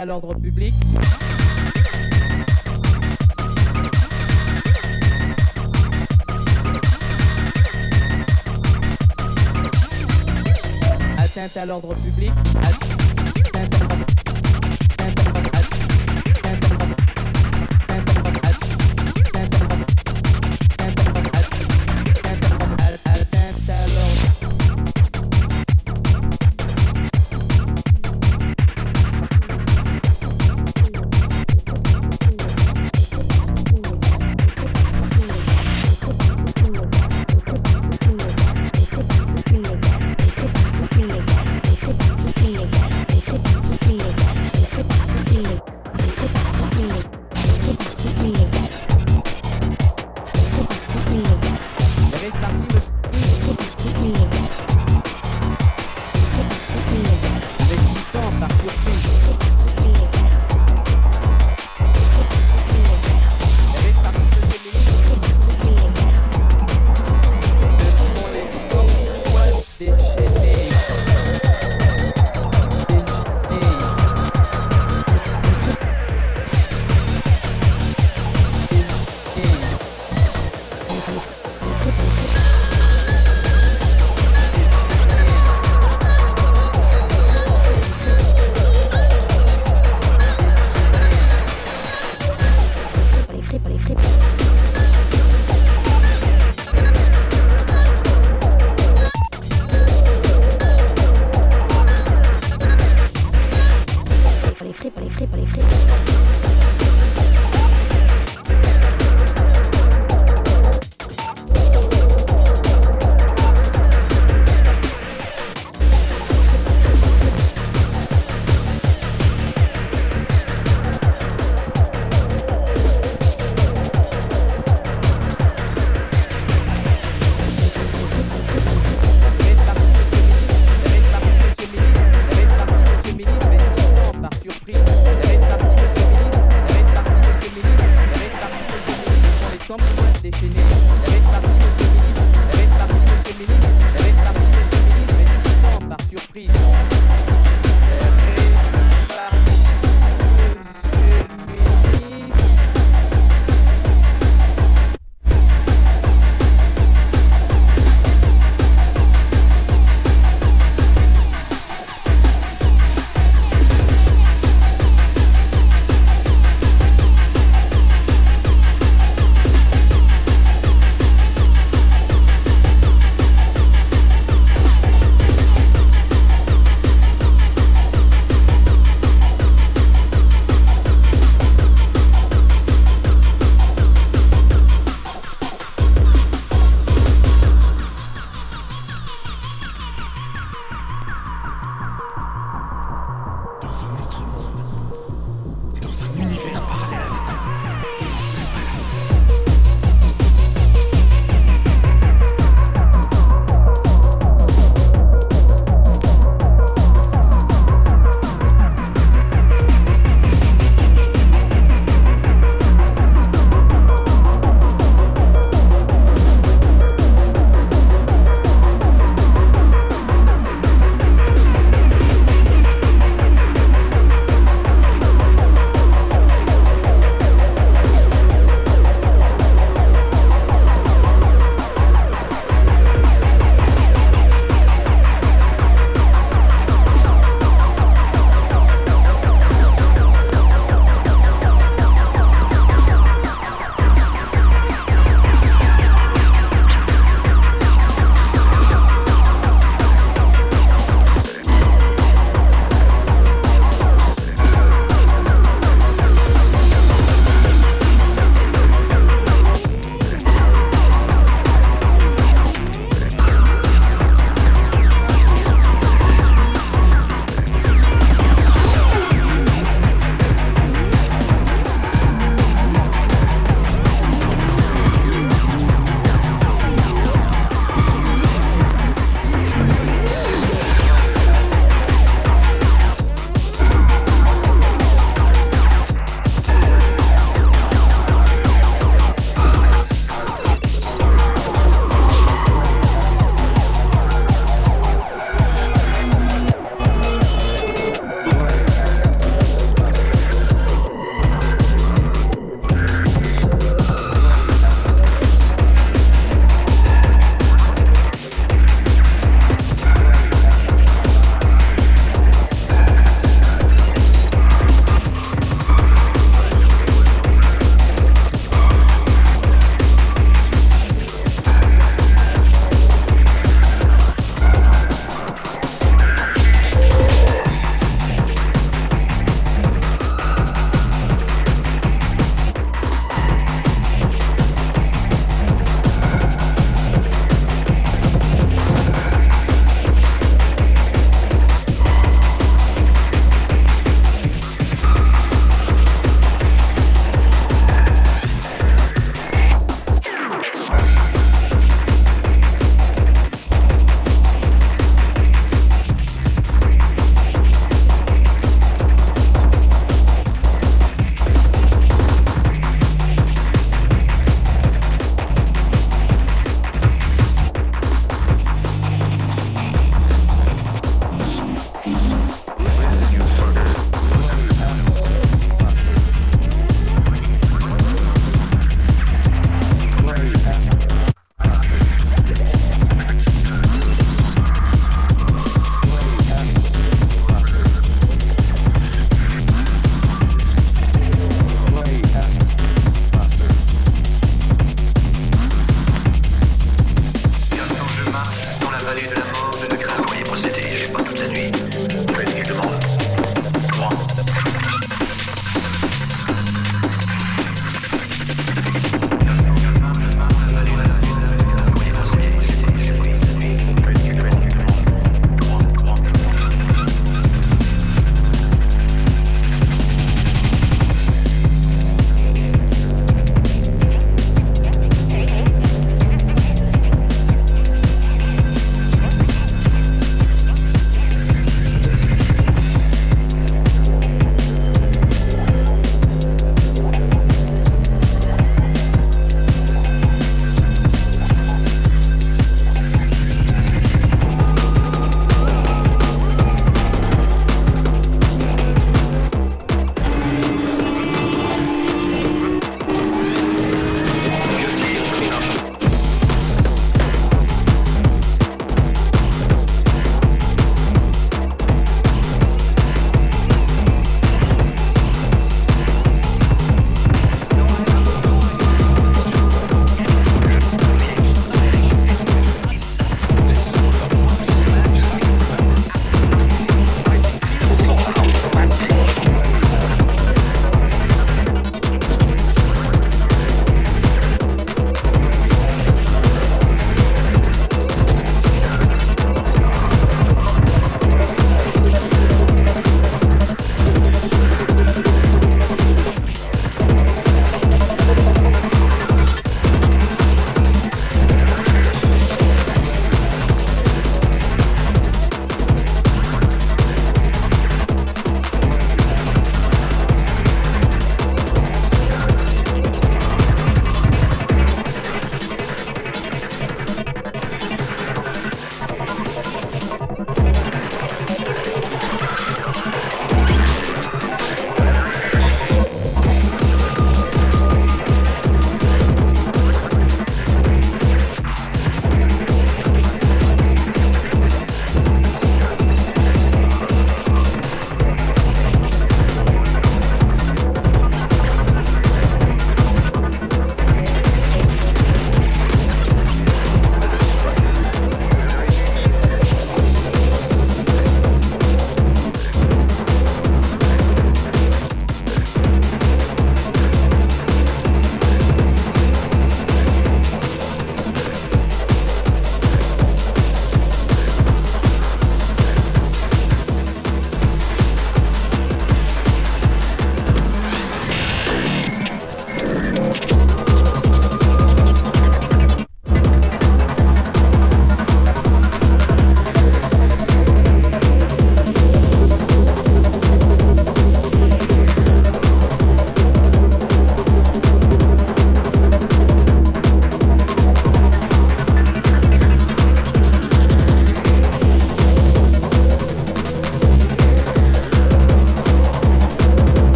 à l'ordre public. Atteinte à l'ordre public. Atteinte à